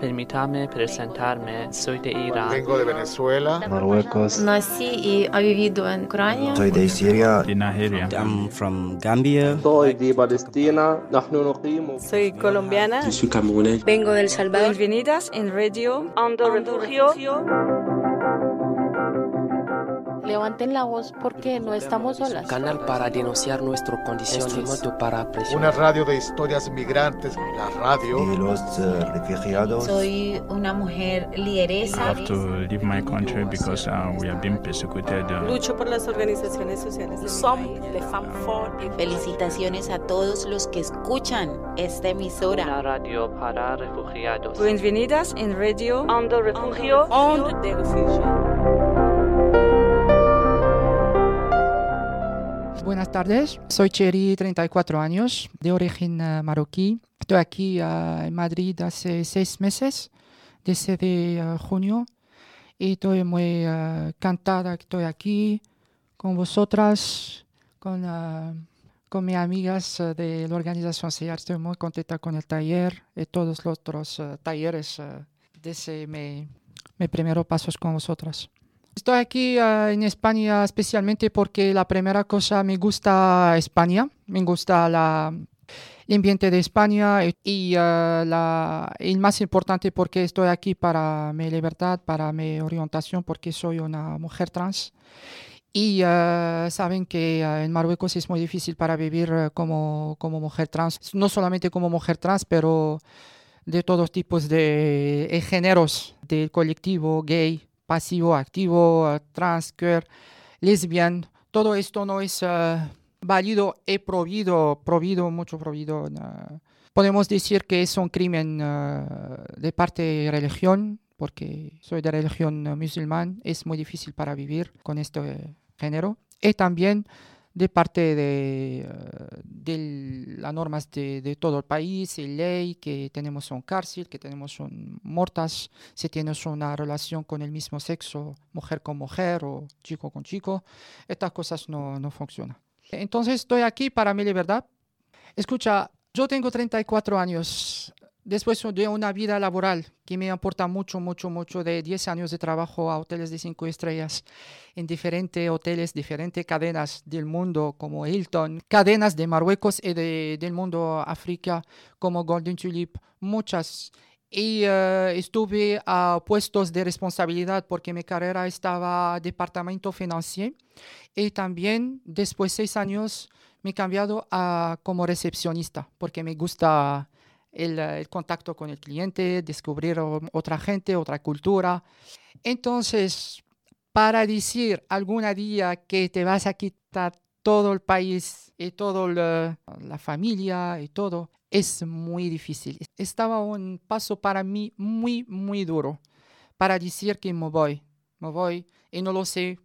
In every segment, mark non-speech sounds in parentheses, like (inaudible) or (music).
Permítame presentarme. Soy de Irán. Vengo de Venezuela. Marruecos. Nací y he vivido en Ucrania. Soy de Siria. De Nigeria. I'm from Gambia. Soy de Palestina. Soy colombiana. Soy Vengo del Salvador. Bienvenidas en Radio Andorra. Levanten la voz porque no estamos solas. Canal para denunciar nuestras condiciones. Instrumento para presionar. Una radio de historias migrantes. La radio. De los uh, refugiados. Soy una mujer I lideresa. have to leave my country because uh, we are being persecuted. Uh, Lucho por las organizaciones sociales. Les femmes fortes. Felicitaciones a todos los que escuchan esta emisora. Una radio para refugiados. Bienvenidas en Radio Ando Refugio. De refugio. Buenas tardes, soy Cheri, 34 años, de origen eh, marroquí. Estoy aquí eh, en Madrid hace seis meses, desde eh, junio, y estoy muy eh, cantada que estoy aquí con vosotras, con, con mis amigas de la organización CEAR. Estoy muy contenta con el taller y todos los otros talleres desde mi, mis primeros pasos con vosotras. Estoy aquí eh, en España especialmente porque la primera cosa me gusta España, me gusta el ambiente de España y, la, el más importante porque estoy aquí para mi libertad, para mi orientación, porque soy una mujer trans. Y eh, saben que en Marruecos es muy difícil para vivir como, como mujer trans, no solamente como mujer trans, pero de todos tipos de eh, géneros del colectivo gay, pasivo, activo, eh, trans, queer, lesbian. Todo esto no es eh, válido y prohibido, prohibido, mucho prohibido. eh. Podemos decir que es un crimen eh, de parte de religión, porque soy de religión musulmán, es muy difícil para vivir con este género. Y también de parte de, eh, de las normas de, de todo el país, y ley, que tenemos un cárcel, que tenemos un mortas, si tienes una relación con el mismo sexo, mujer con mujer o chico con chico, estas cosas no, no funcionan. Entonces estoy aquí para mi libertad. Escucha, yo tengo 34 años. Después de una vida laboral que me aporta mucho, mucho, mucho, de 10 años de trabajo a hoteles de 5 estrellas, en diferentes hoteles, diferentes cadenas del mundo como Hilton, cadenas de Marruecos y de, del mundo África como Golden Tulip, muchas. Y eh, estuve a puestos de responsabilidad porque mi carrera estaba departamento financiero y también después de seis años me he cambiado a como recepcionista porque me gusta el, el, contacto con el cliente, descubrir otra gente, otra cultura. Entonces, para decir algún día que te vas a quitar todo el país y toda la, la familia y todo, es muy difícil. Estaba un paso para mí muy, muy duro para decir que me voy, me voy y no lo sé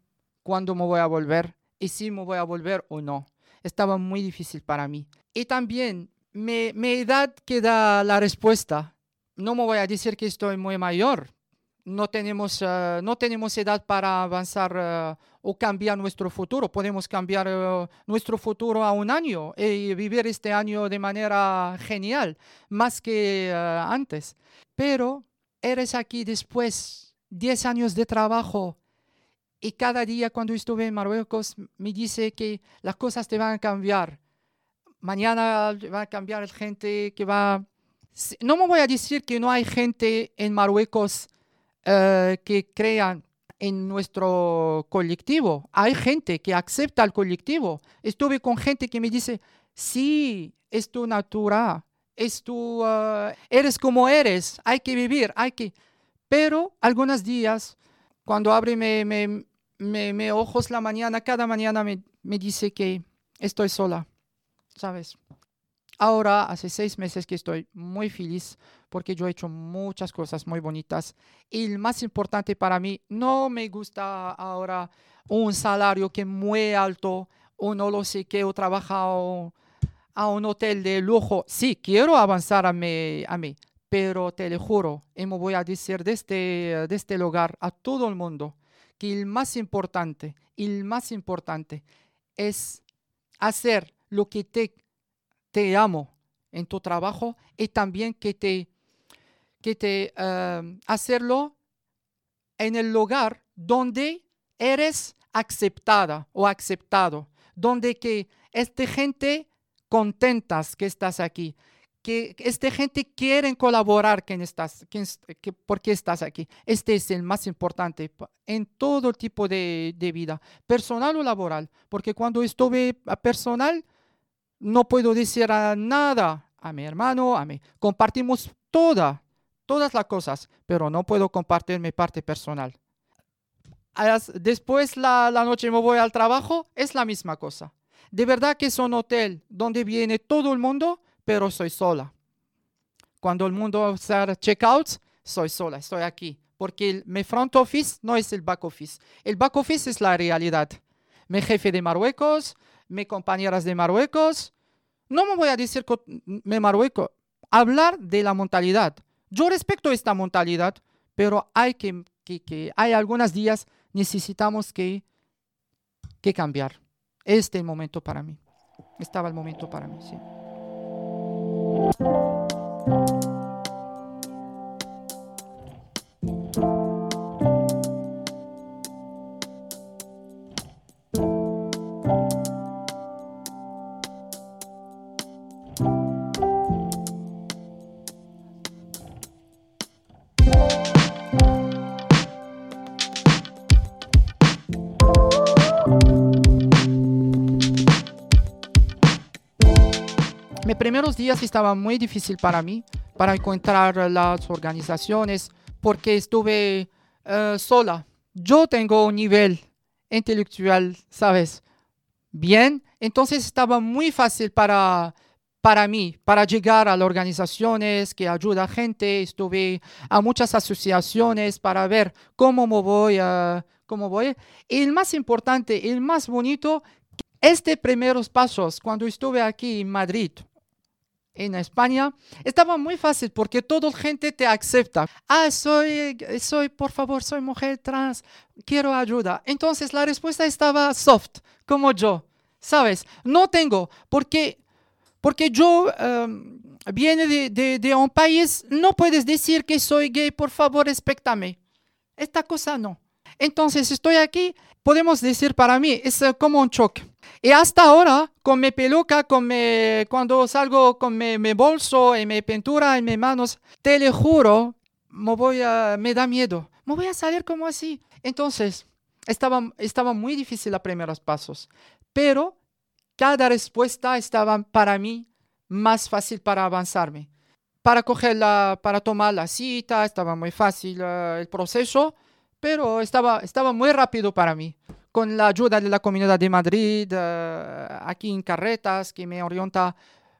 cuándo me voy a volver y si me voy a volver o no. Estaba muy difícil para mí. Y también mi, edad que da la respuesta. No me voy a decir que estoy muy mayor. No tenemos, uh, no tenemos edad para avanzar uh, o cambiar nuestro futuro. Podemos cambiar uh, nuestro futuro a un año y vivir este año de manera genial, más que antes. Pero eres aquí después, 10 años de trabajo, y cada día cuando estuve en Marruecos me dice que las cosas te van a cambiar mañana va a cambiar gente que va... No me voy a decir que no hay gente en Marruecos uh, que crean en nuestro colectivo. Hay gente que acepta el colectivo. Estuve con gente que me dice, sí, es tu natura, es tu, uh, eres como eres, hay que vivir, hay que... Pero algunos días, cuando abre mis me, me, me ojos la mañana, cada mañana me, me dice que estoy sola. ¿Sabes? Ahora, hace seis meses que estoy muy feliz porque yo he hecho muchas cosas muy bonitas. Y el más importante para mí, no me gusta ahora un salario que es muy alto o no lo sé qué, o trabajar a un hotel de lujo. Sí, quiero avanzar a mí, a mí pero te lo juro, y me voy a decir de este, este lugar a todo el mundo que el más importante, el más importante es hacer lo que te, te amo en tu trabajo y también que te, que te uh, hacerlo en el lugar donde eres aceptada o aceptado, donde que esta gente contentas que estás aquí, que esta gente quiere colaborar que estás, que, que, porque estás aquí. Este es el más importante en todo tipo de, de, vida, personal o laboral, porque cuando estuve personal no puedo decir nada a mi hermano, a mí. Compartimos toda, todas las cosas, pero no puedo compartir mi parte personal. Después la, la noche me voy al trabajo, es la misma cosa. De verdad que es un hotel donde viene todo el mundo, pero soy sola. Cuando el mundo hacer checkouts, soy sola, estoy aquí. Porque mi front office no es el back office. El back office es la realidad. Mi jefe de Marruecos, mis compañeras de Marruecos. No me voy a decir que Marruecos. Hablar de la mentalidad. Yo respeto esta mentalidad, pero hay que, que, que hay algunos días necesitamos que, que cambiar. Este es el momento para mí. Estaba el momento para mí, sí. Mis primeros días estaba muy difícil para mí, para encontrar las organizaciones, porque estuve uh, sola. Yo tengo un nivel intelectual, ¿sabes? Bien, entonces estaba muy fácil para, para mí, para llegar a las organizaciones que ayuda a gente. Estuve a muchas asociaciones para ver cómo me voy, uh, cómo voy. Y el más importante, el más bonito, este primeros pasos, cuando estuve aquí en Madrid, en España, estaba muy fácil porque toda gente te acepta. Ah, soy, soy, por favor, soy mujer trans, quiero ayuda. Entonces la respuesta estaba soft, como yo, ¿sabes? No tengo, porque, porque yo um, viene de, de, de, un país, no puedes decir que soy gay, por favor, respétame. Esta cosa no. Entonces estoy aquí, podemos decir para mí, es como un choque. Y hasta ahora, con mi peluca, con mi, cuando salgo con mi, mi, bolso y mi pintura en mis manos, te lo juro, me, voy a, me da miedo. Me voy a salir como así. Entonces, estaba, estaba muy difícil los primeros pasos. Pero cada respuesta estaba para mí más fácil para avanzarme. Para, coger la, para tomar la cita, estaba muy fácil uh, el proceso, pero estaba, estaba muy rápido para mí con la ayuda de la Comunidad de Madrid, uh, aquí en Carretas, que me orienta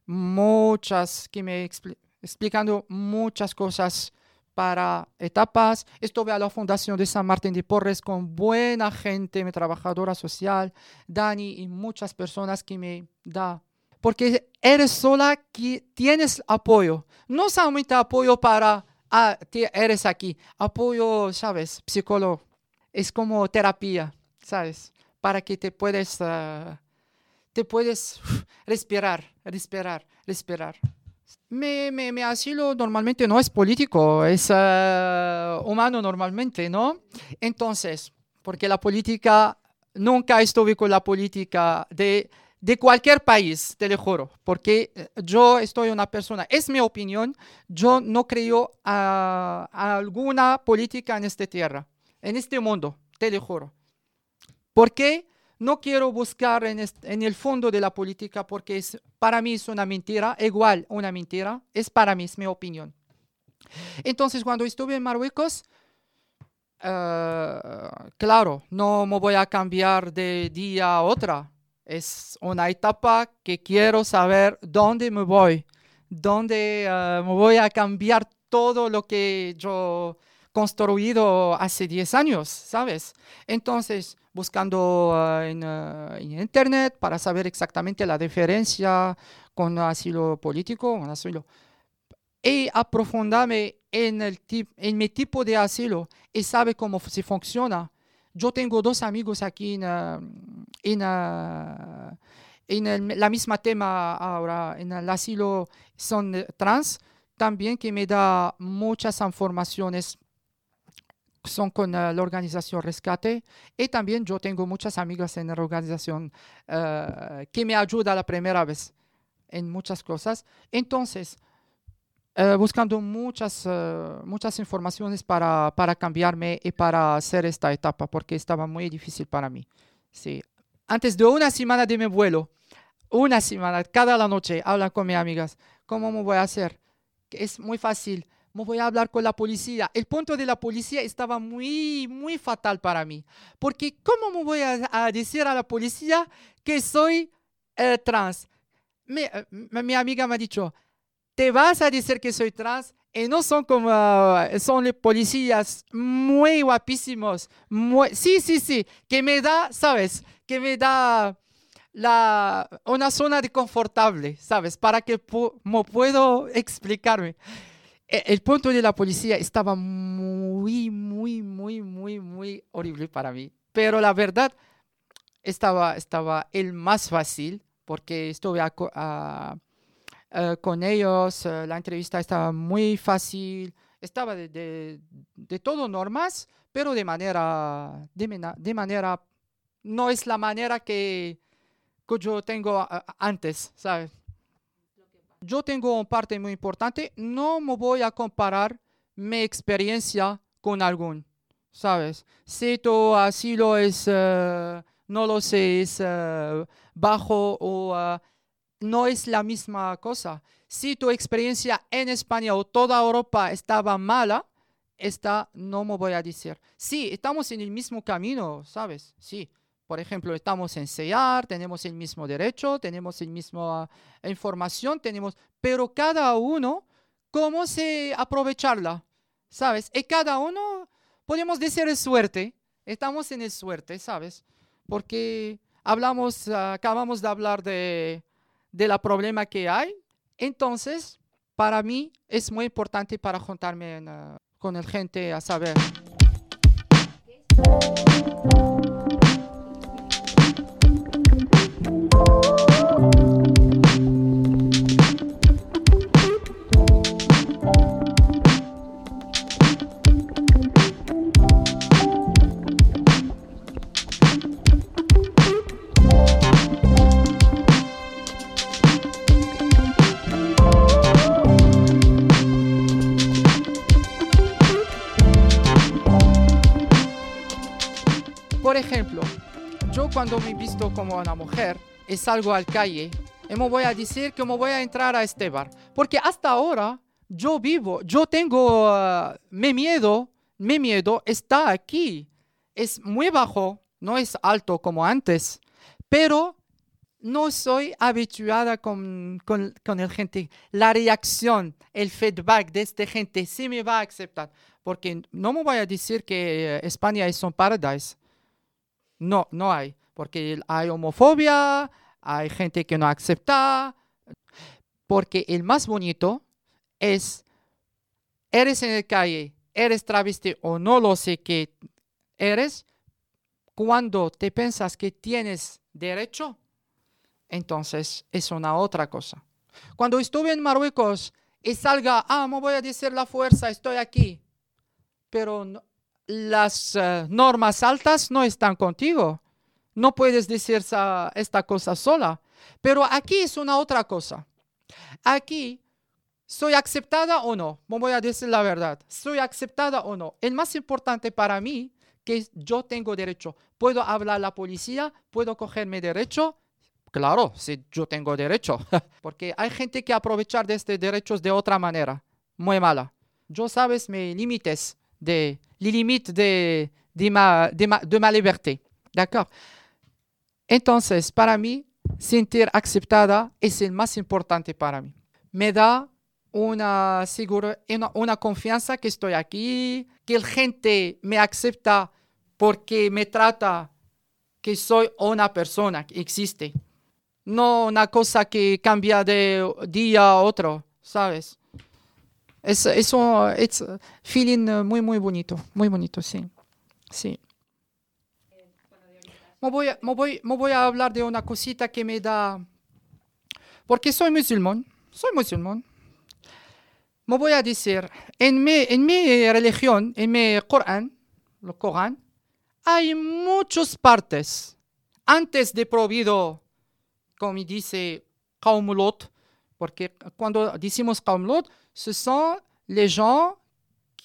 muchas, que me expli explicando muchas cosas para etapas. Estuve a la Fundación de San Martín de Porres con buena gente, mi trabajadora social, Dani y muchas personas que me da. Porque eres sola que tienes apoyo. No solamente apoyo para, ah, eres aquí, apoyo, ¿sabes? Psicólogo. Es como terapia. ¿sabes? Para que te puedes, uh, te puedes respirar, respirar, respirar. Mi, mi, mi, asilo normalmente no es político, es uh, humano normalmente, ¿no? Entonces, porque la política, nunca estuve con la política de, de cualquier país, te lo juro, porque yo estoy una persona, es mi opinión, yo no creo a, alguna política en esta tierra, en este mundo, te lo juro. Porque no quiero buscar en, el fondo de la política porque es, para mí es una mentira, igual una mentira, es para mí, es mi opinión. Entonces, cuando estuve en Marruecos, uh, claro, no me voy a cambiar de día a otra. Es una etapa que quiero saber dónde me voy, dónde uh, me voy a cambiar todo lo que yo construido hace 10 años, ¿sabes? Entonces, buscando en, uh, en, Internet para saber exactamente la diferencia con asilo político, un asilo, y aprofundarme en, el tip, en mi tipo de asilo y sabe cómo se funciona. Yo tengo dos amigos aquí en, en, en el la misma tema ahora, en el asilo son eh, trans, también que me da muchas informaciones son con uh, la organización Rescate y también yo tengo muchas amigas en la organización uh, que me ayuda la primera vez en muchas cosas. Entonces, buscando muchas, muchas informaciones para, para cambiarme y para hacer esta etapa, porque estaba muy difícil para mí. Sí. Antes de una semana de mi vuelo, una semana, cada la noche, hablan con mis amigas, ¿cómo me voy a hacer? Es muy fácil me voy a hablar con la policía. El punto de la policía estaba muy, muy fatal para mí. Porque ¿cómo me voy a, decir a la policía que soy eh, trans? Mi, eh, mi, amiga me ha dicho, te vas a decir que soy trans y no son como, uh, son policías muy guapísimos. Muy, sí, sí, sí, que me da, ¿sabes? Que me da la, una zona de confortable, ¿sabes? Para que me puedo explicarme. E, el punto de la policía estaba muy, muy, muy, muy, muy horrible para mí. Pero la verdad, estaba, estaba el más fácil porque estuve a, a, a, con ellos, eh, la entrevista estaba muy fácil, estaba de, de, todo normas, pero de manera, de, de, manera, no es la manera que, que yo tengo antes, ¿sabes? yo tengo una parte muy importante, no me voy a comparar mi experiencia con algún, ¿sabes? Si tu asilo es, uh, no lo sé, es bajo o no es la misma cosa. Si tu experiencia en España o toda Europa estaba mala, esta no me voy a decir. Sí, estamos en el mismo camino, ¿sabes? Sí. Por ejemplo, estamos en CEAR, tenemos el mismo derecho, tenemos la misma información, tenemos, pero cada uno, ¿cómo se aprovecharla? ¿Sabes? Y cada uno, podemos decir es suerte, estamos en el suerte, ¿sabes? Porque hablamos, acabamos de hablar de, de la problema que hay, entonces, para mí es muy importante para juntarme en, uh, con el gente a saber. Salgo al calle, y me voy a decir que me voy a entrar a este bar. Porque hasta ahora yo vivo, yo tengo, uh, mi miedo, mi miedo está aquí. Es muy bajo, no es alto como antes, pero no soy habituada con, con, con el gente. La reacción, el feedback de esta gente, sí me va a aceptar. Porque no me voy a decir que España es un paradise. No, no hay, porque hay homofobia, hay gente que no acepta, porque el más bonito es, eres en la calle, eres travesti o no lo sé que eres, cuando te piensas que tienes derecho, entonces es una otra cosa. Cuando estuve en Marruecos y salga, ah, me voy a decir la fuerza, estoy aquí, pero las uh, normas altas no están contigo. No puedes decir esta cosa sola. Pero aquí es una otra cosa. Aquí, ¿soy aceptada o no? Voy a decir la verdad. ¿Soy aceptada o no? El más importante para mí que yo tengo derecho. ¿Puedo hablar a la policía? ¿Puedo cogerme derecho? Claro, sí, yo tengo derecho. (laughs) Porque hay gente que aprovechar de estos derechos de otra manera. Muy mala. Yo sabes mis límites de les limites de, de, ma, de, ma, de. D'accord Entonces, para mí, sentir aceptada es el más importante para mí. Me da una, seguro, una, confianza que estoy aquí, que la gente me acepta porque me trata que soy una persona que existe. No una cosa que cambia de día a otro, ¿sabes? Es, es un feeling muy, muy bonito, muy bonito, sí. sí. Me voy, me, voy, me voy a hablar de una cosita que me da... Porque soy musulmán, soy musulmán. Me voy a decir, en mi, en mi religión, en mi Corán, el Corán, hay muchas partes antes de prohibido, como dice Qaum Lot, porque cuando decimos Qaum Lot, ce sont les gens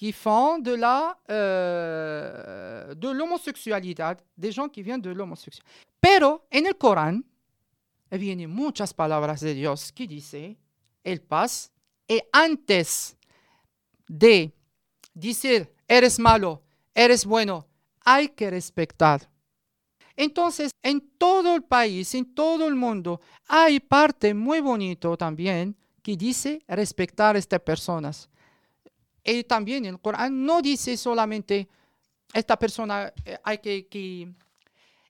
qui font de la euh, de l'homosexualidad, des gens qui viennent de l'homosexualité. Pero en el Corán vienen muchas palabras de Dios que dice el paz y antes de decir eres malo, eres bueno, hay que respetar. Entonces, en todo el país, en todo el mundo, hay parte muy bonito también que dice respetar a estas personas. Y también el Corán no dice solamente esta persona eh, hay que, que...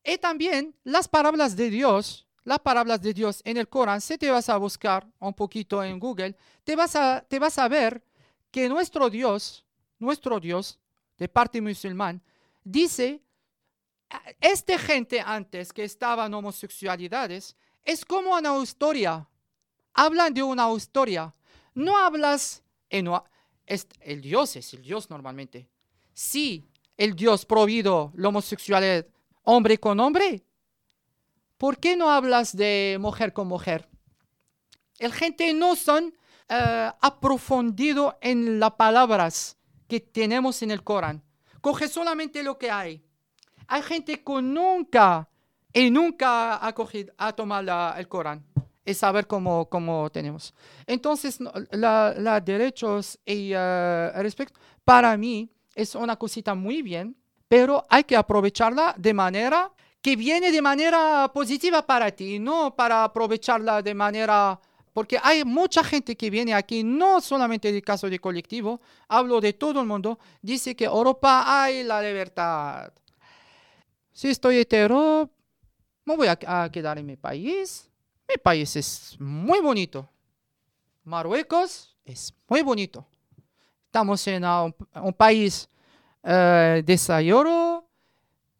Y también las palabras de Dios, las palabras de Dios en el Corán, si te vas a buscar un poquito en Google, te vas a, te vas a ver que nuestro Dios, nuestro Dios, de parte musulmán, dice, esta gente antes que estaban homosexualidades, es como una historia. Hablan de una historia. No hablas, en, es, el Dios es el Dios normalmente. Si el Dios prohibido la homosexualidad hombre con hombre, ¿por qué no hablas de mujer con mujer? El gente no son uh, aprofundido en las palabras que tenemos en el Corán. Coge solamente lo que hay. Hay gente que nunca y nunca ha, cogido, ha tomado el Corán y saber cómo, cómo tenemos. Entonces, la, la derechos y uh, respecto, para mí es una cosita muy bien, pero hay que aprovecharla de manera que viene de manera positiva para ti, no para aprovecharla de manera... Porque hay mucha gente que viene aquí, no solamente del caso de colectivo, hablo de todo el mundo, dice que Europa hay la libertad. Si estoy hetero, me voy a, a quedar en mi país. Mi país es muy bonito. Marruecos es muy bonito. Estamos en un, país uh, desarrollo,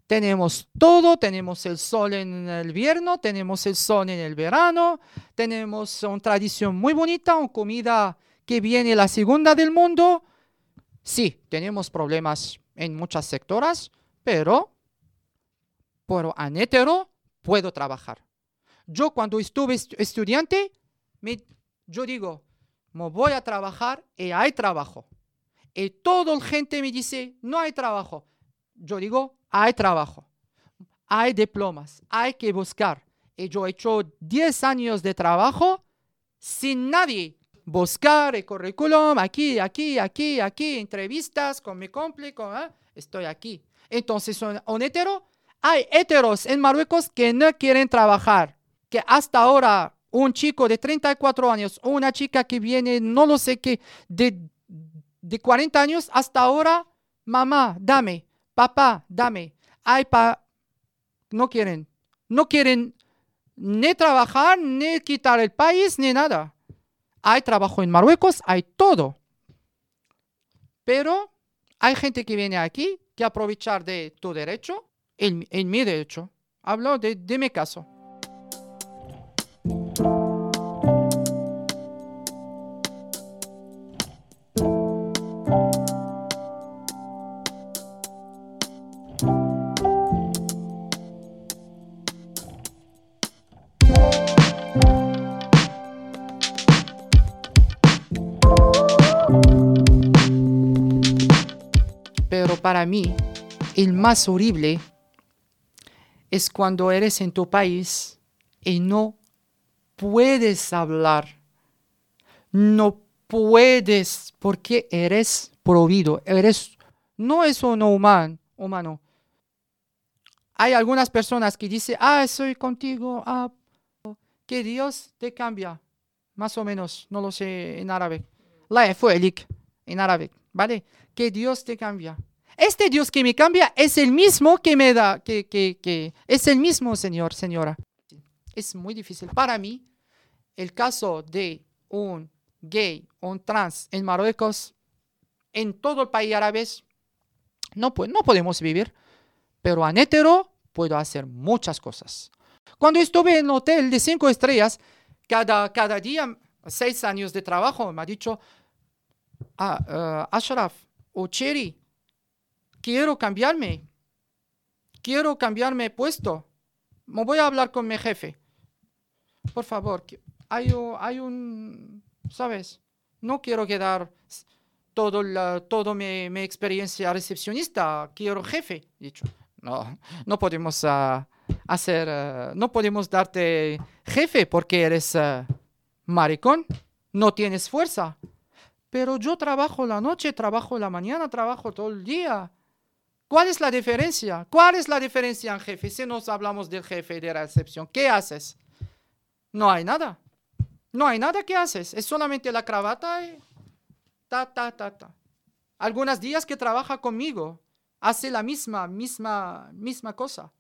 tenemos todo, tenemos el sol en el invierno, tenemos el sol en el verano, tenemos una tradición muy bonita, una comida que viene la segunda del mundo. Sí, tenemos problemas en muchas sectoras, pero por anétero puedo trabajar. Yo cuando estuve est estudiante, yo digo, me voy a trabajar y hay trabajo. Y toda la gente me dice, no hay trabajo. Yo digo, hay trabajo. Hay diplomas. Hay que buscar. Y yo he hecho 10 años de trabajo sin nadie. Buscar el currículum aquí, aquí, aquí, aquí, entrevistas con mi cómplice. ¿eh? Estoy aquí. Entonces, un hetero. Hay heteros en Marruecos que no quieren trabajar. Que hasta ahora un chico de 34 años o una chica que viene, no lo sé qué, de, de 40 años, hasta ahora, mamá, dame, papá, dame. Hay pa no quieren, no quieren ni trabajar, ni quitar el país, ni nada. Hay trabajo en Marruecos, hay todo. Pero hay gente que viene aquí que aprovechar de tu derecho, en, en mi derecho. Hablo de, de mi caso. Para mí, el más horrible es cuando eres en tu país y no puedes hablar. No puedes porque eres prohibido. Eres, no es un humano, humano. Hay algunas personas que dicen, ah, soy contigo, ah, que Dios te cambia. Más o menos, no lo sé en árabe. La fue en árabe, ¿vale? Que Dios te cambia. Este Dios que me cambia es el mismo que me da, que, que, que es el mismo Señor, señora. Es muy difícil. Para mí, el caso de un gay, un trans en Marruecos, en todo el país árabe, no, no podemos vivir. Pero a hetero puedo hacer muchas cosas. Cuando estuve en el hotel de cinco estrellas, cada, cada día, seis años de trabajo, me ha dicho, ah, uh, Ashraf o Cherry, quiero cambiarme, quiero cambiarme puesto, me voy a hablar con mi jefe. Por favor, hay hay un ¿sabes? No quiero quedar todo, todo mi, mi, experiencia recepcionista, quiero jefe. Dicho, no, no podemos uh, hacer, uh, no podemos darte jefe porque eres uh, maricón, no tienes fuerza. Pero yo trabajo la noche, trabajo la mañana, trabajo todo el día. ¿Cuál es la diferencia? ¿Cuál es la diferencia en jefe? Si nos hablamos del jefe de recepción, ¿qué haces? No hay nada. No hay nada que haces. Es solamente la cravata y ta, ta, ta, ta. Algunos días que trabaja conmigo, hace la misma, misma, misma cosa.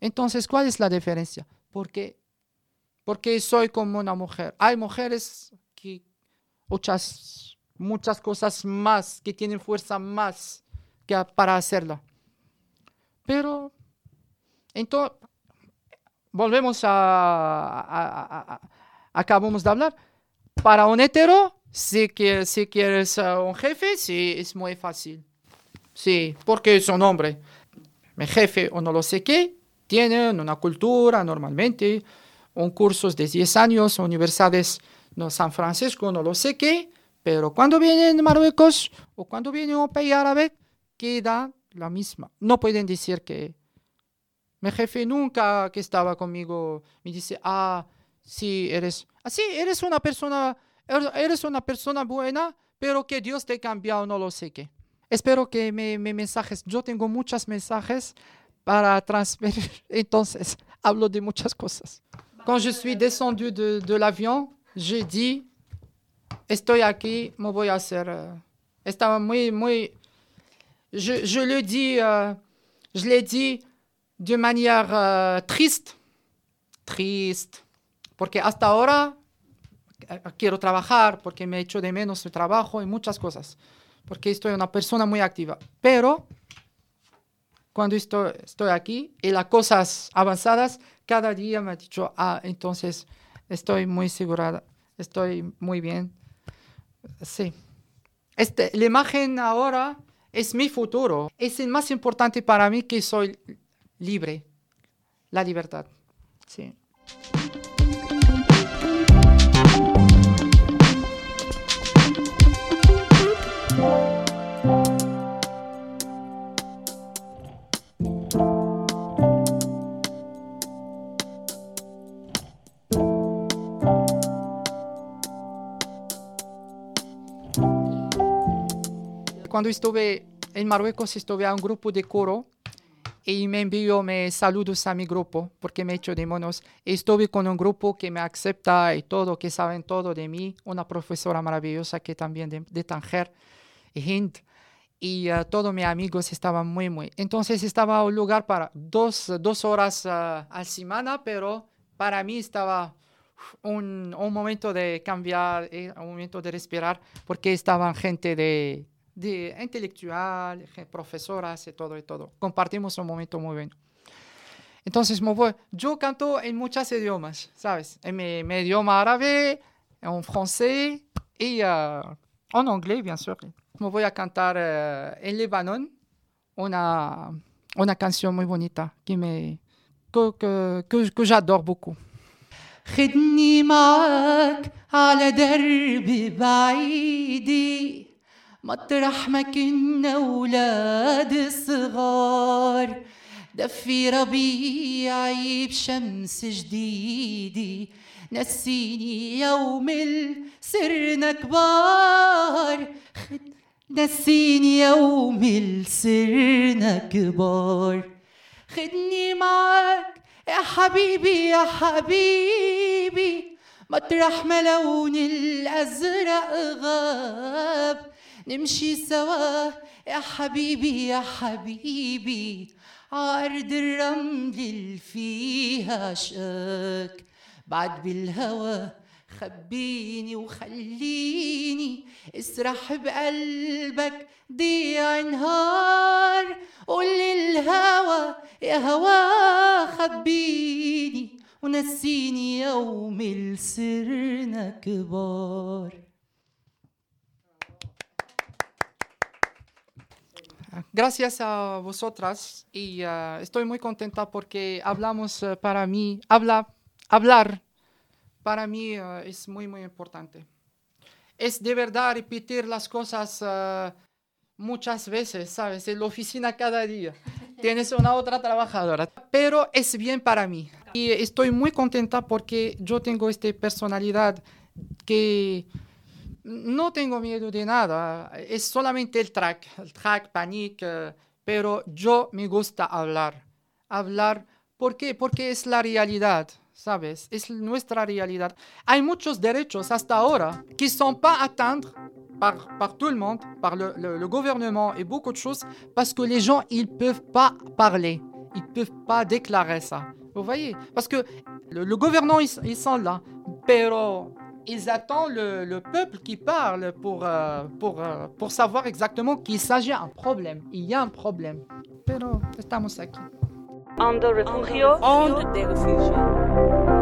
Entonces, ¿cuál es la diferencia? Porque, porque soy como una mujer. Hay mujeres que muchas, muchas cosas más, que tienen fuerza más que para hacerla. Pero, entonces, volvemos a, acabamos de hablar. Para un hetero, si, que, si quieres uh, un jefe, sí, es muy fácil. Sí, porque es un hombre. Mi jefe o no lo sé qué, tienen una cultura normalmente, un curso de 10 años, universidades no San Francisco, no lo sé qué, pero cuando vienen Marruecos o cuando viene un país árabe, queda la misma. No pueden decir que mi jefe nunca que estaba conmigo me dice, ah, sí, eres, así, ah, eres una persona, eres una persona buena, pero que Dios te ha cambiado, no lo sé qué. Espero que me, me mensajes, yo tengo muchos mensajes para transferir, (laughs) entonces hablo de muchas cosas. Quand je suis descendu de, de l'avion, j'ai dit, estoy aquí, me voy a hacer. Uh, estaba muy, muy, je, je le dis, uh, je l'ai dit de manière uh, triste, triste, porque hasta ahora quiero trabajar, porque me echo de menos el trabajo y muchas cosas, porque estoy una persona muy activa. Pero cuando estoy, estoy aquí y las cosas avanzadas, cada día me ha dicho, ah, entonces estoy muy segura, estoy muy bien. Sí. Este, la imagen ahora es mi futuro. Es el más importante para mí que soy libre, la libertad. Sí. Cuando estuve en Marruecos, estuve a un grupo de coro y me envió mis saludos a mi grupo porque me echo de monos. Estuve con un grupo que me acepta y todo, que saben todo de mí, una profesora maravillosa que también de, de Tanger, Hind, y uh, todos mis amigos estaban muy, muy. Entonces estaba un lugar para dos, dos horas uh, a la semana, pero para mí estaba un, un momento de cambiar, eh, un momento de respirar, porque estaban gente de de intelectual, profesoras y todo y todo. Compartimos un momento muy bueno. Entonces, me voy. yo canto en muchos idiomas, ¿sabes? En mi, mi idioma árabe, en francés y uh, en anglais, bien sûr. Me voy a cantar uh, en Líbano una, una canción muy bonita que, me, que, que, que, que j'adore beaucoup. خدني معك على درب بعيدي مطرح ما كنا ولاد صغار دفي ربيعي بشمس جديدة. نسيني يوم صرنا كبار نسيني يوم صرنا كبار خدني معك يا حبيبي يا حبيبي. مطرح ما لون الأزرق غاب. نمشي سوا. يا حبيبي يا حبيبي عرض الرمل اللي فيها شك بعد بالهوى خبيني وخليني اسرح بقلبك ضيع نهار. قول للهوى يا هوا خبيني ونسيني يوم اللي صرنا كبار. Gracias a vosotras y uh, estoy muy contenta porque hablamos uh, para mí, habla, hablar para mí uh, es muy, muy importante. Es de verdad repetir las cosas muchas veces, ¿sabes? En la oficina cada día. (laughs) Tienes una otra trabajadora, pero es bien para mí. Y estoy muy contenta porque yo tengo esta personalidad que no tengo miedo de nada, es solamente el track, el track, panic, uh, pero yo me gusta hablar. Hablar, ¿por qué? Porque es la realidad, ¿sabes? Es nuestra realidad. Hay muchos derechos hasta ahora qui ne sont pas atteints par, tout le monde, par le, gouvernement et beaucoup de choses, parce que les gens, ne peuvent pas parler, ils ne peuvent pas déclarer ça. Vous voyez? Parce que le, gouvernement, ils sont là, pero ils attendent le, le, peuple qui parle pour, uh, pour, uh, pour savoir exactement qu'il s'agit d'un problème. Il y a un problème. Pero estamos aquí. The refugio. The refugio.